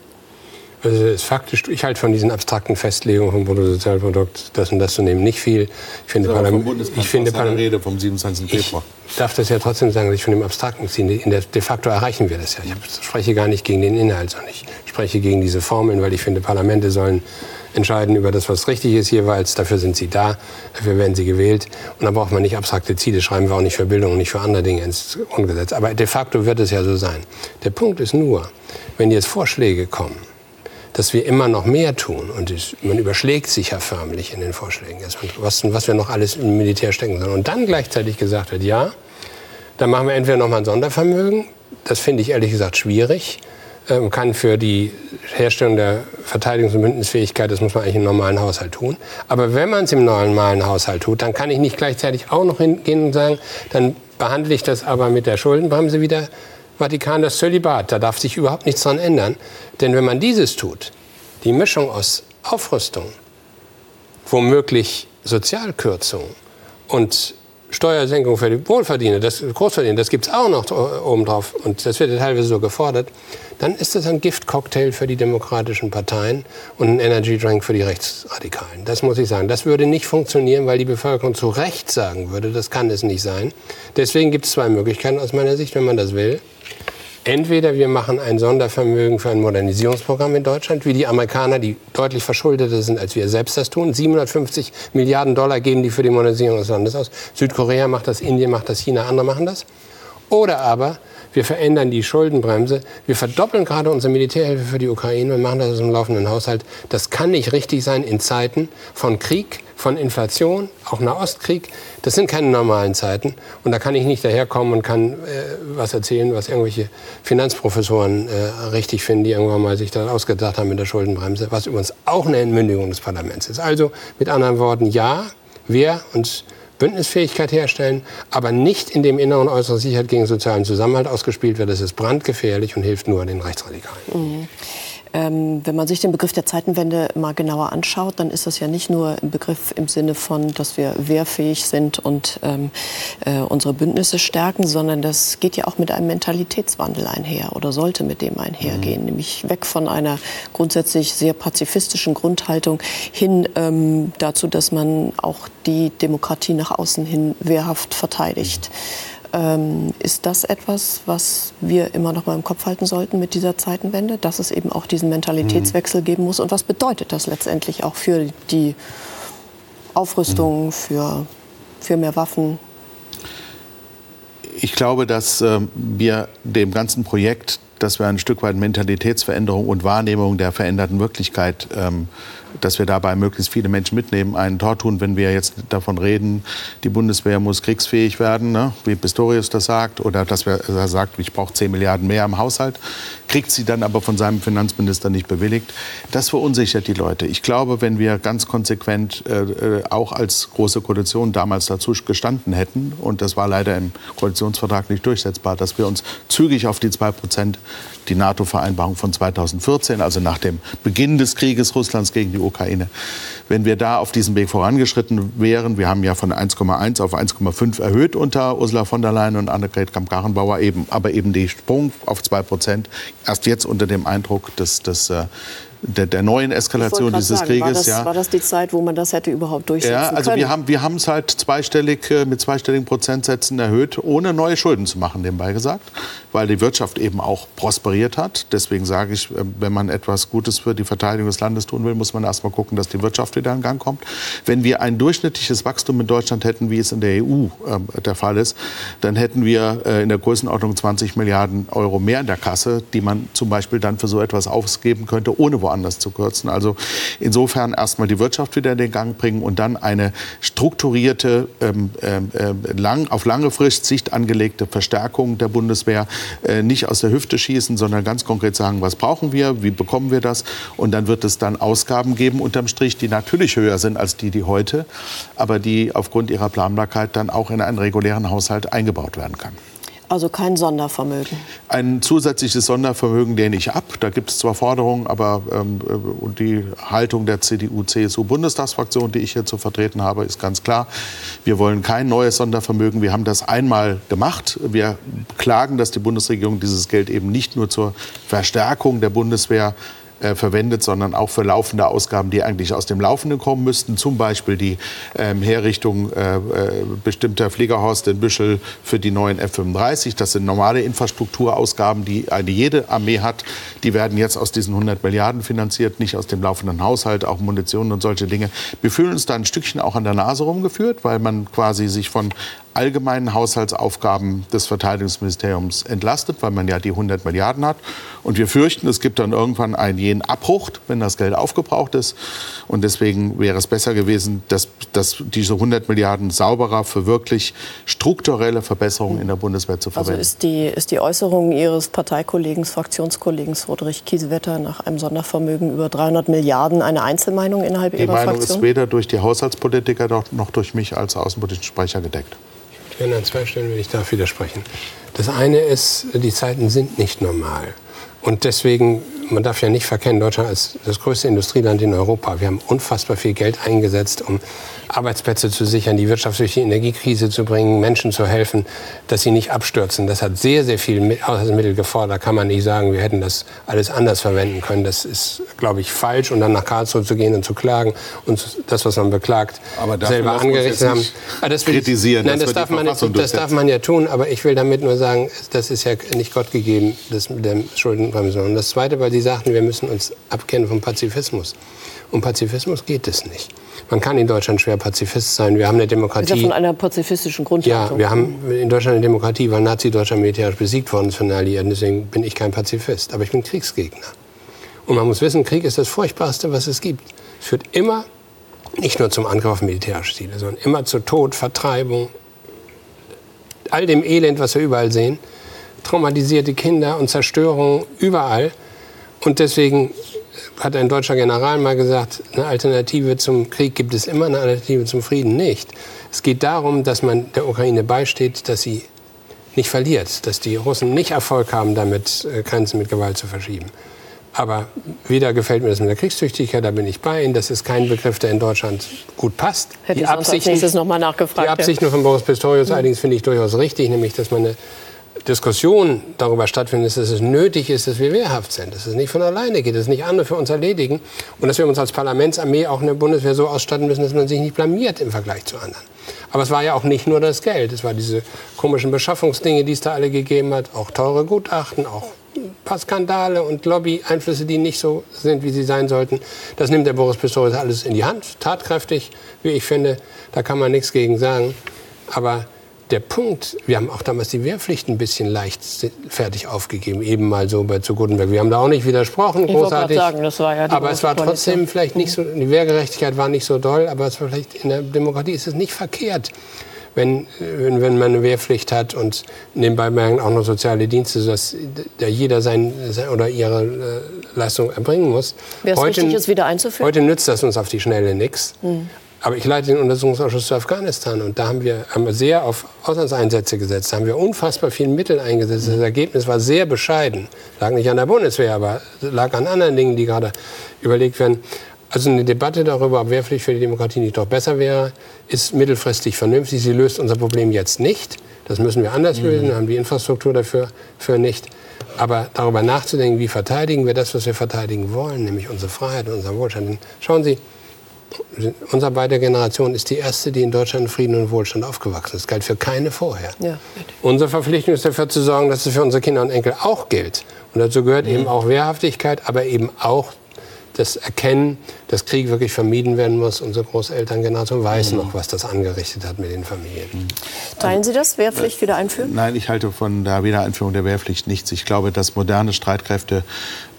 Also ist faktisch, ich halte von diesen abstrakten Festlegungen vom Bruttosozialprodukt, das und das zu nehmen, nicht viel. Ich finde, Parlament, ich finde Parlament, Rede vom 27. Februar. Ich darf das ja trotzdem sagen, dass ich von dem abstrakten der, de facto erreichen wir das ja. Ich spreche gar nicht gegen den Inhalt, sondern ich spreche gegen diese Formeln, weil ich finde, Parlamente sollen entscheiden über das, was richtig ist jeweils. Dafür sind sie da, dafür werden sie gewählt. Und da braucht man nicht abstrakte Ziele, schreiben wir auch nicht für Bildung und nicht für andere Dinge ins Grundgesetz. Aber de facto wird es ja so sein. Der Punkt ist nur, wenn jetzt Vorschläge kommen, dass wir immer noch mehr tun. Und es, man überschlägt sich ja förmlich in den Vorschlägen, was, was wir noch alles im Militär stecken sollen. Und dann gleichzeitig gesagt wird, ja, dann machen wir entweder noch mal ein Sondervermögen. Das finde ich ehrlich gesagt schwierig. Ähm, kann für die Herstellung der Verteidigungs- und Bündnisfähigkeit, das muss man eigentlich im normalen Haushalt tun. Aber wenn man es im normalen Haushalt tut, dann kann ich nicht gleichzeitig auch noch hingehen und sagen, dann behandle ich das aber mit der Schuldenbremse wieder Vatikan das Zölibat. Da darf sich überhaupt nichts dran ändern. Denn wenn man dieses tut, die Mischung aus Aufrüstung, womöglich Sozialkürzung und Steuersenkung für die Wohlverdiener, das Großverdiener, das gibt es auch noch obendrauf und das wird teilweise so gefordert, dann ist das ein Giftcocktail für die demokratischen Parteien und ein Energy Drink für die Rechtsradikalen. Das muss ich sagen. Das würde nicht funktionieren, weil die Bevölkerung zu Recht sagen würde, das kann es nicht sein. Deswegen gibt es zwei Möglichkeiten aus meiner Sicht, wenn man das will. Entweder wir machen ein Sondervermögen für ein Modernisierungsprogramm in Deutschland, wie die Amerikaner, die deutlich verschuldeter sind, als wir selbst das tun. 750 Milliarden Dollar geben die für die Modernisierung des Landes aus. Südkorea macht das, Indien macht das, China, andere machen das. Oder aber wir verändern die Schuldenbremse. Wir verdoppeln gerade unsere Militärhilfe für die Ukraine und machen das aus dem laufenden Haushalt. Das kann nicht richtig sein in Zeiten von Krieg, von Inflation, auch Nahostkrieg. Das sind keine normalen Zeiten. Und da kann ich nicht daherkommen und kann äh, was erzählen, was irgendwelche Finanzprofessoren äh, richtig finden, die irgendwann mal sich da ausgedacht haben mit der Schuldenbremse, was übrigens auch eine Entmündigung des Parlaments ist. Also mit anderen Worten, ja, wer uns Bündnisfähigkeit herstellen, aber nicht in dem inneren äußeren Sicherheit gegen sozialen Zusammenhalt ausgespielt wird. Das ist brandgefährlich und hilft nur den Rechtsradikalen. Mhm. Ähm, wenn man sich den Begriff der Zeitenwende mal genauer anschaut, dann ist das ja nicht nur ein Begriff im Sinne von, dass wir wehrfähig sind und ähm, äh, unsere Bündnisse stärken, sondern das geht ja auch mit einem Mentalitätswandel einher oder sollte mit dem einhergehen, mhm. nämlich weg von einer grundsätzlich sehr pazifistischen Grundhaltung hin ähm, dazu, dass man auch die Demokratie nach außen hin wehrhaft verteidigt. Mhm. Ähm, ist das etwas, was wir immer noch mal im Kopf halten sollten mit dieser Zeitenwende, dass es eben auch diesen Mentalitätswechsel geben muss? Und was bedeutet das letztendlich auch für die Aufrüstung, für, für mehr Waffen? Ich glaube, dass äh, wir dem ganzen Projekt dass wir ein Stück weit Mentalitätsveränderung und Wahrnehmung der veränderten Wirklichkeit ähm, dass wir dabei möglichst viele Menschen mitnehmen, einen Tor tun, wenn wir jetzt davon reden, die Bundeswehr muss kriegsfähig werden, ne? wie Pistorius das sagt, oder dass er sagt, ich brauche 10 Milliarden mehr im Haushalt, kriegt sie dann aber von seinem Finanzminister nicht bewilligt. Das verunsichert die Leute. Ich glaube, wenn wir ganz konsequent äh, äh auch als Große Koalition damals dazu gestanden hätten, und das war leider im Koalitionsvertrag nicht durchsetzbar, dass wir uns zügig auf die 2 Prozent die NATO-Vereinbarung von 2014, also nach dem Beginn des Krieges Russlands gegen die Ukraine. Wenn wir da auf diesem Weg vorangeschritten wären, wir haben ja von 1,1 auf 1,5 erhöht unter Ursula von der Leyen und Annegret Kramp-Karrenbauer, eben, aber eben die Sprung auf 2 Prozent erst jetzt unter dem Eindruck des, des äh, der, der neuen Eskalation dieses sagen, Krieges. War das, ja. war das die Zeit, wo man das hätte überhaupt durchsetzen ja, also können? Wir haben wir es halt zweistellig äh, mit zweistelligen Prozentsätzen erhöht, ohne neue Schulden zu machen, nebenbei gesagt, weil die Wirtschaft eben auch prosperiert hat. Deswegen sage ich, äh, wenn man etwas Gutes für die Verteidigung des Landes tun will, muss man erst mal gucken, dass die Wirtschaft wieder in Gang kommt. Wenn wir ein durchschnittliches Wachstum in Deutschland hätten, wie es in der EU äh, der Fall ist, dann hätten wir äh, in der Größenordnung 20 Milliarden Euro mehr in der Kasse, die man zum Beispiel dann für so etwas ausgeben könnte, ohne woanders zu kürzen. Also insofern erstmal die Wirtschaft wieder in den Gang bringen und dann eine strukturierte, ähm, äh, lang, auf lange Frist Sicht angelegte Verstärkung der Bundeswehr. Äh, nicht aus der Hüfte schießen, sondern ganz konkret sagen, was brauchen wir, wie bekommen wir das. Und dann wird es dann Ausgaben geben unterm Strich, die natürlich höher sind als die, die heute, aber die aufgrund ihrer Planbarkeit dann auch in einen regulären Haushalt eingebaut werden kann. Also kein Sondervermögen. Ein zusätzliches Sondervermögen lehne ich ab. Da gibt es zwar Forderungen, aber ähm, äh, die Haltung der CDU-CSU-Bundestagsfraktion, die ich hier zu vertreten habe, ist ganz klar. Wir wollen kein neues Sondervermögen. Wir haben das einmal gemacht. Wir klagen, dass die Bundesregierung dieses Geld eben nicht nur zur Verstärkung der Bundeswehr äh, verwendet, sondern auch für laufende Ausgaben, die eigentlich aus dem Laufenden kommen müssten. Zum Beispiel die ähm, Herrichtung äh, äh, bestimmter Fliegerhorste in Büschel für die neuen F-35. Das sind normale Infrastrukturausgaben, die eine jede Armee hat. Die werden jetzt aus diesen 100 Milliarden finanziert, nicht aus dem laufenden Haushalt, auch Munition und solche Dinge. Wir fühlen uns da ein Stückchen auch an der Nase rumgeführt, weil man quasi sich von allgemeinen Haushaltsaufgaben des Verteidigungsministeriums entlastet, weil man ja die 100 Milliarden hat. Und wir fürchten, es gibt dann irgendwann einen jenen Abbruch, wenn das Geld aufgebraucht ist. Und deswegen wäre es besser gewesen, dass, dass diese 100 Milliarden sauberer für wirklich strukturelle Verbesserungen in der Bundeswehr zu verwenden. Also ist die, ist die Äußerung Ihres Parteikollegen, Fraktionskollegen Roderich Kiesewetter nach einem Sondervermögen über 300 Milliarden eine Einzelmeinung innerhalb die Ihrer Meinung Fraktion? ist weder durch die Haushaltspolitiker noch durch mich als außenpolitischen Sprecher gedeckt. Ich werde an zwei Stellen, wenn ich darf, widersprechen. Das eine ist, die Zeiten sind nicht normal. Und deswegen, man darf ja nicht verkennen, Deutschland ist das größte Industrieland in Europa. Wir haben unfassbar viel Geld eingesetzt, um Arbeitsplätze zu sichern, die Wirtschaft durch die Energiekrise zu bringen, Menschen zu helfen, dass sie nicht abstürzen. Das hat sehr, sehr viel Mittel gefordert. Da kann man nicht sagen, wir hätten das alles anders verwenden können. Das ist, glaube ich, falsch. Und dann nach Karlsruhe zu gehen und zu klagen und das, was man beklagt, selber angerichtet haben. Ah, das kritisieren. Nein, das, darf man, das darf man ja tun. Aber ich will damit nur sagen, das ist ja nicht Gott gegeben, das mit der Schuldenbremse. Und das Zweite, weil Sie sagten, wir müssen uns abkennen vom Pazifismus. Um Pazifismus geht es nicht. Man kann in Deutschland schwer Pazifist sein. Wir haben eine Demokratie. Ja von einer pazifistischen Grundhaltung. Ja, wir haben in Deutschland eine Demokratie, weil Nazi-Deutschland militärisch besiegt worden ist von den Alliierten. Deswegen bin ich kein Pazifist. Aber ich bin Kriegsgegner. Und man muss wissen, Krieg ist das Furchtbarste, was es gibt. Es führt immer nicht nur zum Angriff auf militärische Ziele, sondern immer zu Tod, Vertreibung, all dem Elend, was wir überall sehen, traumatisierte Kinder und Zerstörung überall. Und deswegen hat ein deutscher General mal gesagt, eine Alternative zum Krieg gibt es immer, eine Alternative zum Frieden nicht. Es geht darum, dass man der Ukraine beisteht, dass sie nicht verliert, dass die Russen nicht Erfolg haben, damit äh, Grenzen mit Gewalt zu verschieben. Aber weder gefällt mir das mit der Kriegstüchtigkeit, da bin ich bei Ihnen. Das ist kein Begriff, der in Deutschland gut passt. Hätte die Absichten, noch mal nachgefragt. Die Absichten von Boris Pistorius allerdings finde ich durchaus richtig, nämlich dass man eine Diskussion darüber stattfindet, dass es nötig ist, dass wir wehrhaft sind, dass es nicht von alleine geht, dass es nicht andere für uns erledigen und dass wir uns als Parlamentsarmee auch eine Bundeswehr so ausstatten müssen, dass man sich nicht blamiert im Vergleich zu anderen. Aber es war ja auch nicht nur das Geld, es war diese komischen Beschaffungsdinge, die es da alle gegeben hat, auch teure Gutachten, auch ein paar Skandale und Lobby-Einflüsse, die nicht so sind, wie sie sein sollten. Das nimmt der Boris Pistorius alles in die Hand, tatkräftig, wie ich finde. Da kann man nichts gegen sagen. Aber der Punkt, wir haben auch damals die Wehrpflicht ein bisschen leichtfertig aufgegeben, eben mal so bei zu Gutenberg. Wir haben da auch nicht widersprochen, ich großartig. Sagen, das war ja aber es war trotzdem vielleicht nicht so, die Wehrgerechtigkeit war nicht so doll, aber es war vielleicht in der Demokratie ist es nicht verkehrt, wenn, wenn, wenn man eine Wehrpflicht hat und nebenbei merken auch noch soziale Dienste, sodass da jeder sein, oder ihre äh, Leistung erbringen muss. Wäre es richtig, es wieder einzuführen? Heute nützt das uns auf die Schnelle nichts. Mhm. Aber ich leite den Untersuchungsausschuss zu Afghanistan und da haben wir, haben sehr auf Auslandseinsätze gesetzt, da haben wir unfassbar viel Mittel eingesetzt. Das Ergebnis war sehr bescheiden. Lag nicht an der Bundeswehr, aber lag an anderen Dingen, die gerade überlegt werden. Also eine Debatte darüber, ob Wehrpflicht für die Demokratie nicht doch besser wäre, ist mittelfristig vernünftig. Sie löst unser Problem jetzt nicht. Das müssen wir anders lösen. Wir haben die Infrastruktur dafür für nicht. Aber darüber nachzudenken, wie verteidigen wir das, was wir verteidigen wollen, nämlich unsere Freiheit und unseren Wohlstand. Schauen Sie, unser beider Generation ist die erste, die in Deutschland in Frieden und Wohlstand aufgewachsen ist. Das galt für keine vorher. Ja, Unsere Verpflichtung ist dafür zu sorgen, dass es für unsere Kinder und Enkel auch gilt. Und dazu gehört mhm. eben auch Wehrhaftigkeit, aber eben auch das Erkennen, dass Krieg wirklich vermieden werden muss. Unsere Großelterngeneration weiß mhm. noch, was das angerichtet hat mit den Familien. Mhm. Teilen Sie das? Wehrpflicht wieder einführen? Nein, ich halte von der Wiedereinführung der Wehrpflicht nichts. Ich glaube, dass moderne Streitkräfte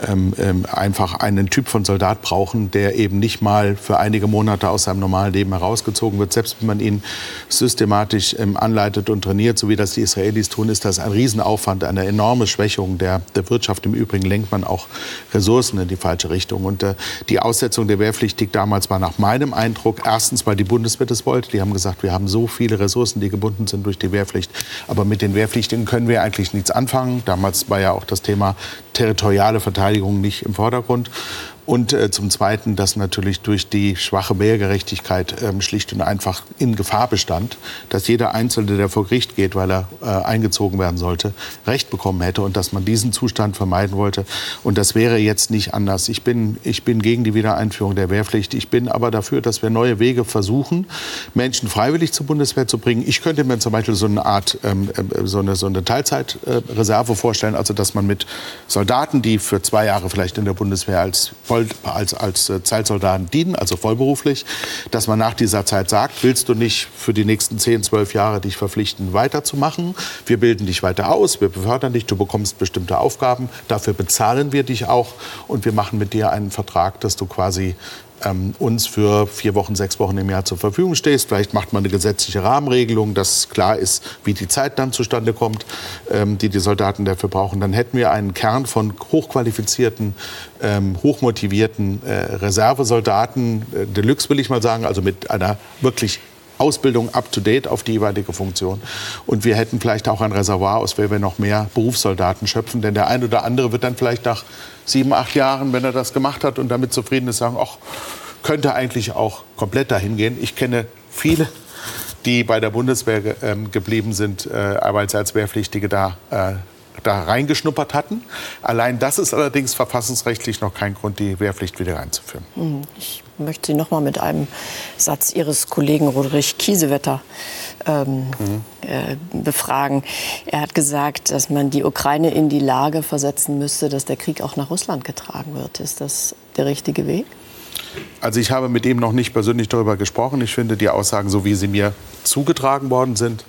ähm, ähm, einfach einen Typ von Soldat brauchen, der eben nicht mal für einige Monate aus seinem normalen Leben herausgezogen wird. Selbst wenn man ihn systematisch ähm, anleitet und trainiert, so wie das die Israelis tun, ist das ein Riesenaufwand, eine enorme Schwächung der, der Wirtschaft. Im Übrigen lenkt man auch Ressourcen in die falsche Richtung. Und äh, die Aussetzung der Wehrpflichtig damals war nach meinem Eindruck erstens, weil die Bundeswehr das wollte. Die haben gesagt, wir haben so viele Ressourcen, die gebunden sind durch die Wehrpflicht. Aber mit den Wehrpflichtigen können wir eigentlich nichts anfangen. Damals war ja auch das Thema territoriale Verteidigung nicht im Vordergrund. Und äh, zum Zweiten, dass natürlich durch die schwache Wehrgerechtigkeit ähm, schlicht und einfach in Gefahr bestand, dass jeder Einzelne, der vor Gericht geht, weil er äh, eingezogen werden sollte, Recht bekommen hätte und dass man diesen Zustand vermeiden wollte. Und das wäre jetzt nicht anders. Ich bin, ich bin gegen die Wiedereinführung der Wehrpflicht. Ich bin aber dafür, dass wir neue Wege versuchen, Menschen freiwillig zur Bundeswehr zu bringen. Ich könnte mir zum Beispiel so eine Art, ähm, äh, so eine, so eine Teilzeitreserve vorstellen, also dass man mit Soldaten, die für zwei Jahre vielleicht in der Bundeswehr als voll, als, als äh, Zeitsoldaten dienen, also vollberuflich, dass man nach dieser Zeit sagt, willst du nicht für die nächsten 10, 12 Jahre dich verpflichten, weiterzumachen? Wir bilden dich weiter aus, wir befördern dich, du bekommst bestimmte Aufgaben, dafür bezahlen wir dich auch und wir machen mit dir einen Vertrag, dass du quasi ähm, uns für vier Wochen, sechs Wochen im Jahr zur Verfügung stehst. Vielleicht macht man eine gesetzliche Rahmenregelung, dass klar ist, wie die Zeit dann zustande kommt, ähm, die die Soldaten dafür brauchen. Dann hätten wir einen Kern von hochqualifizierten, ähm, hochmotivierten äh, Reservesoldaten, äh, Deluxe will ich mal sagen, also mit einer wirklich Ausbildung up-to-date auf die jeweilige Funktion. Und wir hätten vielleicht auch ein Reservoir, aus dem wir noch mehr Berufssoldaten schöpfen. Denn der ein oder andere wird dann vielleicht nach sieben, acht Jahren, wenn er das gemacht hat und damit zufrieden ist, sagen, ach, könnte eigentlich auch komplett dahin gehen. Ich kenne viele, die bei der Bundeswehr äh, geblieben sind, äh, aber als Wehrpflichtige da äh, da reingeschnuppert hatten. Allein das ist allerdings verfassungsrechtlich noch kein Grund, die Wehrpflicht wieder einzuführen. Hm, ich möchte Sie noch mal mit einem Satz Ihres Kollegen Roderich Kiesewetter ähm, mhm. äh, befragen. Er hat gesagt, dass man die Ukraine in die Lage versetzen müsste, dass der Krieg auch nach Russland getragen wird. Ist das der richtige Weg? Also ich habe mit ihm noch nicht persönlich darüber gesprochen. Ich finde die Aussagen, so wie sie mir zugetragen worden sind,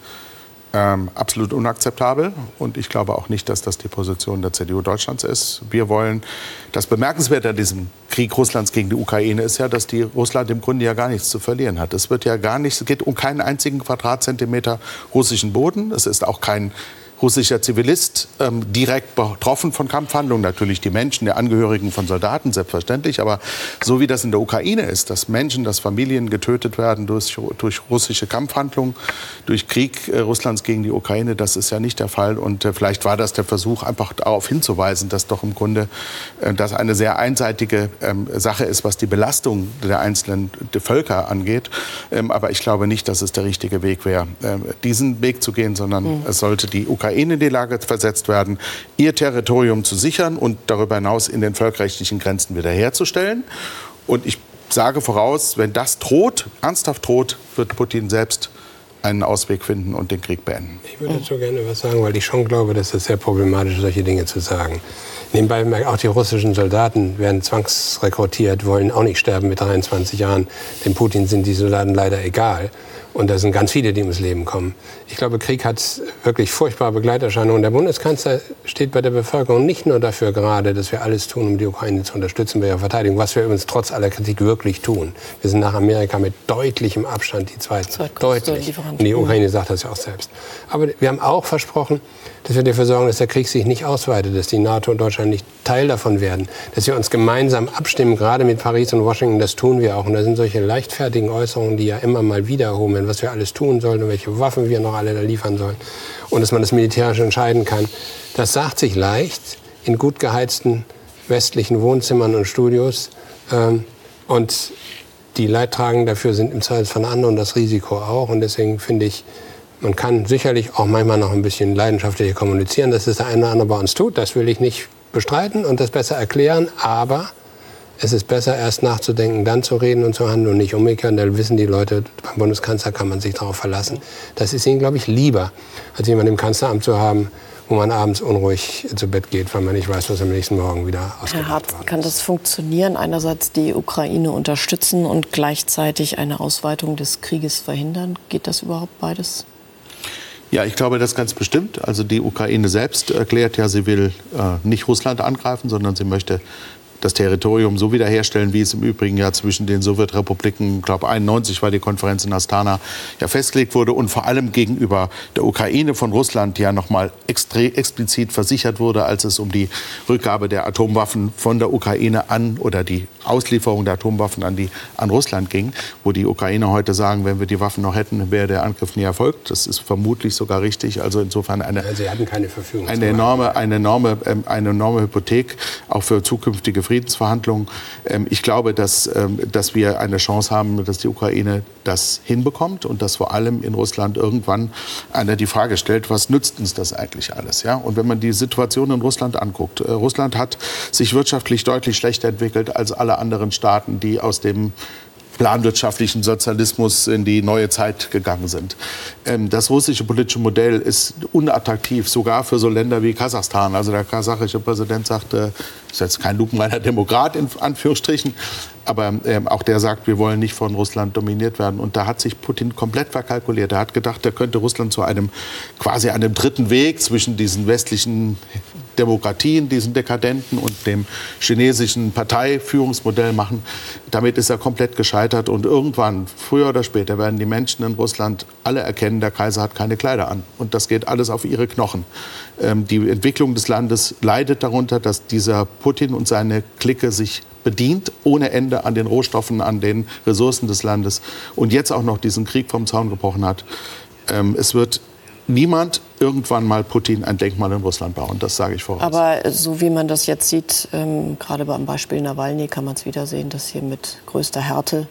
ähm, absolut unakzeptabel. Und ich glaube auch nicht, dass das die Position der CDU Deutschlands ist. Wir wollen, das Bemerkenswerte an diesem Krieg Russlands gegen die Ukraine ist ja, dass die Russland im Grunde ja gar nichts zu verlieren hat. Es wird ja gar nichts, es geht um keinen einzigen Quadratzentimeter russischen Boden. Es ist auch kein russischer Zivilist, ähm, direkt betroffen von Kampfhandlungen. Natürlich die Menschen, die Angehörigen von Soldaten, selbstverständlich. Aber so wie das in der Ukraine ist, dass Menschen, dass Familien getötet werden durch, durch russische Kampfhandlungen, durch Krieg äh, Russlands gegen die Ukraine, das ist ja nicht der Fall. Und äh, vielleicht war das der Versuch, einfach darauf hinzuweisen, dass doch im Grunde äh, das eine sehr einseitige ähm, Sache ist, was die Belastung der einzelnen Völker angeht. Ähm, aber ich glaube nicht, dass es der richtige Weg wäre, äh, diesen Weg zu gehen, sondern mhm. es sollte die Ukraine Ukraine in die Lage versetzt werden, ihr Territorium zu sichern und darüber hinaus in den völkerrechtlichen Grenzen wiederherzustellen. Und ich sage voraus, wenn das droht, ernsthaft droht, wird Putin selbst einen Ausweg finden und den Krieg beenden. Ich würde dazu gerne was sagen, weil ich schon glaube, dass es sehr problematisch ist, solche Dinge zu sagen. Nebenbei auch die russischen Soldaten werden zwangsrekrutiert, wollen auch nicht sterben mit 23 Jahren. Dem Putin sind die Soldaten leider egal. Und da sind ganz viele, die ums Leben kommen. Ich glaube, Krieg hat wirklich furchtbare Begleiterscheinungen. Der Bundeskanzler steht bei der Bevölkerung nicht nur dafür gerade, dass wir alles tun, um die Ukraine zu unterstützen bei ihrer Verteidigung, was wir übrigens trotz aller Kritik wirklich tun. Wir sind nach Amerika mit deutlichem Abstand die zweiten. Deutlich. Und die Ukraine sagt das ja auch selbst. Aber wir haben auch versprochen, dass wir dafür sorgen, dass der Krieg sich nicht ausweitet, dass die NATO und Deutschland nicht Teil davon werden, dass wir uns gemeinsam abstimmen, gerade mit Paris und Washington, das tun wir auch. Und da sind solche leichtfertigen Äußerungen, die ja immer mal wiederholen werden, was wir alles tun sollen und welche Waffen wir noch alle da liefern sollen. Und dass man das militärisch entscheiden kann. Das sagt sich leicht in gut geheizten westlichen Wohnzimmern und Studios. Ähm, und die Leidtragenden dafür sind im Zweifelsfall andere und das Risiko auch. Und deswegen finde ich, man kann sicherlich auch manchmal noch ein bisschen leidenschaftlicher kommunizieren, dass es der eine oder andere bei uns tut. Das will ich nicht bestreiten und das besser erklären. Aber es ist besser, erst nachzudenken, dann zu reden und zu handeln und nicht umgekehrt. Da wissen die Leute, beim Bundeskanzler kann man sich darauf verlassen. Das ist ihnen, glaube ich, lieber, als jemanden im Kanzleramt zu haben, wo man abends unruhig zu Bett geht, weil man nicht weiß, was am nächsten Morgen wieder ausgeht. Herr Hart, kann das funktionieren? Einerseits die Ukraine unterstützen und gleichzeitig eine Ausweitung des Krieges verhindern? Geht das überhaupt beides? Ja, ich glaube das ganz bestimmt. Also die Ukraine selbst erklärt ja, sie will äh, nicht Russland angreifen, sondern sie möchte das Territorium so wiederherstellen, wie es im Übrigen ja zwischen den Sowjetrepubliken, ich glaube 91 war die Konferenz in Astana, ja festgelegt wurde und vor allem gegenüber der Ukraine von Russland ja nochmal explizit versichert wurde, als es um die Rückgabe der Atomwaffen von der Ukraine an oder die Auslieferung der Atomwaffen an, die, an Russland ging, wo die Ukrainer heute sagen, wenn wir die Waffen noch hätten, wäre der Angriff nie erfolgt. Das ist vermutlich sogar richtig. Also insofern eine, Verfügung. Eine enorme, eine, enorme, ähm, eine enorme Hypothek, auch für zukünftige Friedensverhandlungen. Ähm, ich glaube, dass, ähm, dass wir eine Chance haben, dass die Ukraine das hinbekommt und dass vor allem in Russland irgendwann einer die Frage stellt, was nützt uns das eigentlich alles? Ja? Und wenn man die Situation in Russland anguckt, äh, Russland hat sich wirtschaftlich deutlich schlechter entwickelt als alle anderen Staaten, die aus dem planwirtschaftlichen Sozialismus in die neue Zeit gegangen sind. Ähm, das russische politische Modell ist unattraktiv, sogar für so Länder wie Kasachstan. Also der kasachische Präsident sagte, ist jetzt kein lupenreiner Demokrat in Anführungsstrichen, aber ähm, auch der sagt, wir wollen nicht von Russland dominiert werden. Und da hat sich Putin komplett verkalkuliert. Er hat gedacht, er könnte Russland zu einem quasi einem dritten Weg zwischen diesen westlichen Demokratien, diesen Dekadenten und dem chinesischen Parteiführungsmodell machen. Damit ist er komplett gescheitert. Und irgendwann, früher oder später, werden die Menschen in Russland alle erkennen, der Kaiser hat keine Kleider an. Und das geht alles auf ihre Knochen. Ähm, die Entwicklung des Landes leidet darunter, dass dieser Putin und seine Clique sich bedient ohne Ende an den Rohstoffen, an den Ressourcen des Landes und jetzt auch noch diesen Krieg vom Zaun gebrochen hat. Ähm, es wird niemand irgendwann mal Putin ein Denkmal in Russland bauen. Das sage ich voraus. Aber so wie man das jetzt sieht, ähm, gerade beim Beispiel Nawalny, kann man es wieder sehen, dass hier mit größter Härte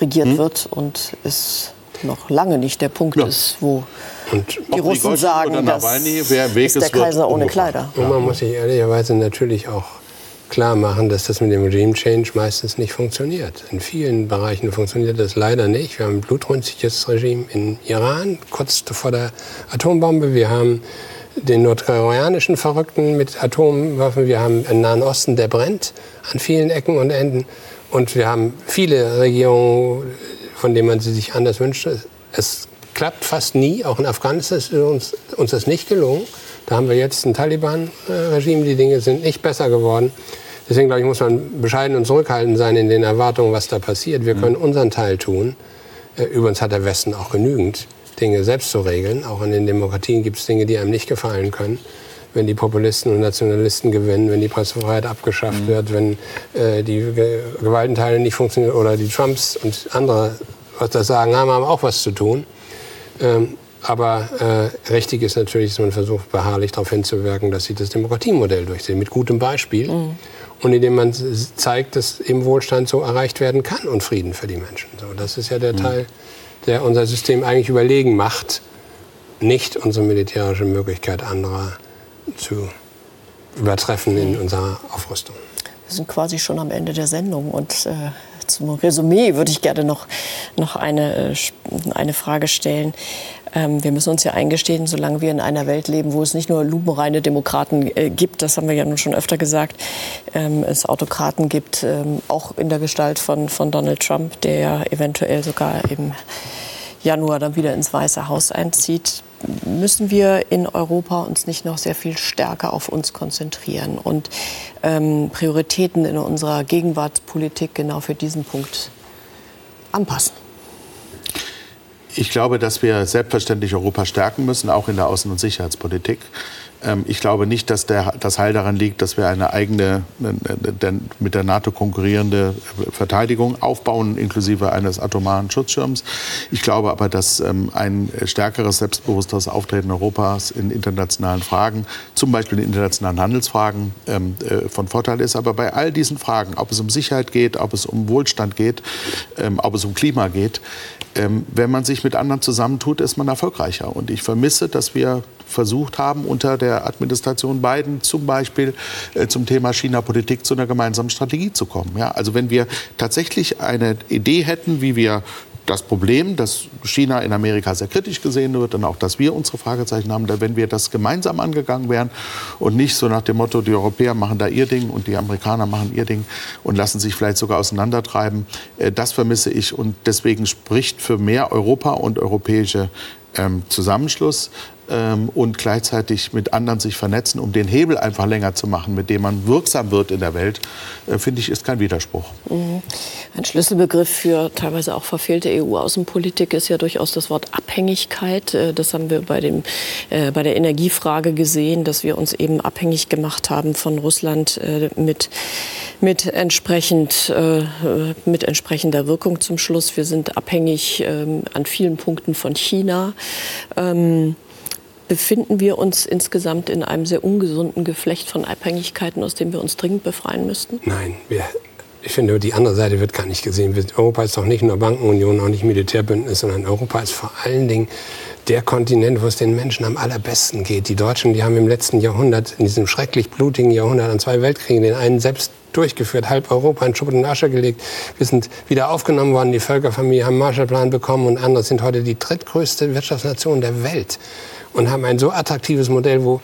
regiert hm? wird und es noch lange nicht der Punkt ja. ist, wo und die Russen die sagen, dass ist der Kaiser ohne Kleider. Und man muss sich ehrlicherweise natürlich auch klar machen, dass das mit dem Regime Change meistens nicht funktioniert. In vielen Bereichen funktioniert das leider nicht. Wir haben ein blutrünstiges Regime in Iran, kurz vor der Atombombe. Wir haben den nordkoreanischen Verrückten mit Atomwaffen. Wir haben einen Nahen Osten, der brennt an vielen Ecken und Enden. Und wir haben viele Regierungen, von denen man sie sich anders wünscht. Es klappt fast nie. Auch in Afghanistan ist uns, uns das nicht gelungen. Da haben wir jetzt ein Taliban-Regime. Die Dinge sind nicht besser geworden. Deswegen glaube ich, muss man bescheiden und zurückhaltend sein in den Erwartungen, was da passiert. Wir können unseren Teil tun. Äh, übrigens hat der Westen auch genügend Dinge selbst zu regeln. Auch in den Demokratien gibt es Dinge, die einem nicht gefallen können. Wenn die Populisten und Nationalisten gewinnen, wenn die Pressefreiheit abgeschafft mhm. wird, wenn äh, die Gewaltenteile nicht funktionieren oder die Trumps und andere, was das sagen, haben, haben auch was zu tun. Ähm, aber äh, richtig ist natürlich, dass man versucht, beharrlich darauf hinzuwirken, dass sie das Demokratiemodell durchsehen, mit gutem Beispiel. Mhm. Und indem man zeigt, dass eben Wohlstand so erreicht werden kann und Frieden für die Menschen. So, das ist ja der mhm. Teil, der unser System eigentlich überlegen macht. nicht unsere militärische Möglichkeit anderer zu übertreffen in unserer Aufrüstung. Wir sind quasi schon am Ende der Sendung und äh, zum Resümee würde ich gerne noch, noch eine, äh, eine Frage stellen. Ähm, wir müssen uns ja eingestehen, solange wir in einer Welt leben, wo es nicht nur lupenreine Demokraten äh, gibt, das haben wir ja nun schon öfter gesagt, ähm, es Autokraten gibt, ähm, auch in der Gestalt von, von Donald Trump, der ja eventuell sogar im Januar dann wieder ins Weiße Haus einzieht, müssen wir in Europa uns nicht noch sehr viel stärker auf uns konzentrieren und ähm, Prioritäten in unserer Gegenwartspolitik genau für diesen Punkt anpassen. Ich glaube, dass wir selbstverständlich Europa stärken müssen, auch in der Außen- und Sicherheitspolitik. Ähm, ich glaube nicht, dass der, das Heil daran liegt, dass wir eine eigene, mit der NATO konkurrierende Verteidigung aufbauen, inklusive eines atomaren Schutzschirms. Ich glaube aber, dass ähm, ein stärkeres, selbstbewussteres Auftreten Europas in internationalen Fragen, zum Beispiel in internationalen Handelsfragen, ähm, äh, von Vorteil ist. Aber bei all diesen Fragen, ob es um Sicherheit geht, ob es um Wohlstand geht, ob es um Klima geht, wenn man sich mit anderen zusammentut, ist man erfolgreicher. Und ich vermisse, dass wir versucht haben, unter der Administration Biden zum Beispiel äh, zum Thema China-Politik zu einer gemeinsamen Strategie zu kommen. Ja, also wenn wir tatsächlich eine Idee hätten, wie wir das Problem, dass China in Amerika sehr kritisch gesehen wird und auch, dass wir unsere Fragezeichen haben, wenn wir das gemeinsam angegangen wären und nicht so nach dem Motto, die Europäer machen da ihr Ding und die Amerikaner machen ihr Ding und lassen sich vielleicht sogar auseinandertreiben, äh, das vermisse ich und deswegen spricht für mehr Europa und europäische ähm, Zusammenschluss ähm, und gleichzeitig mit anderen sich vernetzen, um den Hebel einfach länger zu machen, mit dem man wirksam wird in der Welt, äh, finde ich, ist kein Widerspruch. Mhm. Ein Schlüsselbegriff für teilweise auch verfehlte EU-Außenpolitik ist ja durchaus das Wort Abhängigkeit. Äh, das haben wir bei, dem, äh, bei der Energiefrage gesehen, dass wir uns eben abhängig gemacht haben von Russland äh, mit, mit, entsprechend, äh, mit entsprechender Wirkung zum Schluss. Wir sind abhängig ähm, an vielen Punkten von China. Ähm, befinden wir uns insgesamt in einem sehr ungesunden Geflecht von Abhängigkeiten, aus dem wir uns dringend befreien müssten? Nein, wir, ich finde, die andere Seite wird gar nicht gesehen. Europa ist doch nicht nur Bankenunion, auch nicht Militärbündnis, sondern Europa ist vor allen Dingen der Kontinent, wo es den Menschen am allerbesten geht. Die Deutschen, die haben im letzten Jahrhundert, in diesem schrecklich blutigen Jahrhundert an zwei Weltkriegen, den einen selbst durchgeführt, halb Europa in Schutt und Asche gelegt. Wir sind wieder aufgenommen worden, die Völkerfamilie haben einen Marshallplan bekommen und andere sind heute die drittgrößte Wirtschaftsnation der Welt und haben ein so attraktives Modell, wo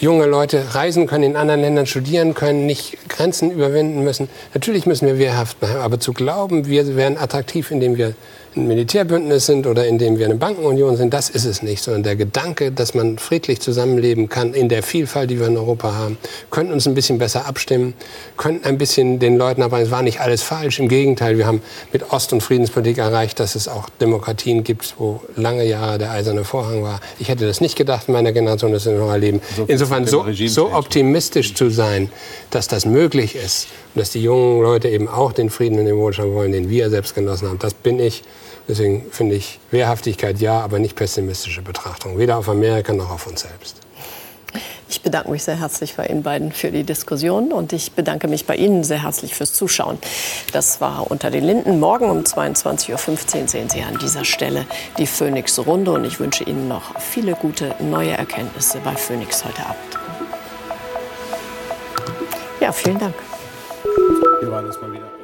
junge Leute reisen können, in anderen Ländern studieren können, nicht Grenzen überwinden müssen. Natürlich müssen wir wehrhaft bleiben, aber zu glauben, wir wären attraktiv, indem wir ein Militärbündnis sind oder indem wir eine Bankenunion sind, das ist es nicht, sondern der Gedanke, dass man friedlich zusammenleben kann in der Vielfalt, die wir in Europa haben, könnten uns ein bisschen besser abstimmen, könnten ein bisschen den Leuten, aber es war nicht alles falsch. Im Gegenteil, wir haben mit Ost- und Friedenspolitik erreicht, dass es auch Demokratien gibt, wo lange Jahre der eiserne Vorhang war. Ich hätte das nicht gedacht in meiner Generation, das wir noch erleben. Insofern so, so optimistisch zu sein, dass das möglich ist und dass die jungen Leute eben auch den Frieden und den Wohlstand wollen, den wir selbst genossen haben, das bin ich. Deswegen finde ich Wehrhaftigkeit ja, aber nicht pessimistische Betrachtung, weder auf Amerika noch auf uns selbst. Ich bedanke mich sehr herzlich bei Ihnen beiden für die Diskussion und ich bedanke mich bei Ihnen sehr herzlich fürs Zuschauen. Das war unter den Linden. Morgen um 22.15 Uhr sehen Sie an dieser Stelle die Phoenix Runde und ich wünsche Ihnen noch viele gute neue Erkenntnisse bei Phoenix heute Abend. Ja, vielen Dank. Wir waren das mal wieder.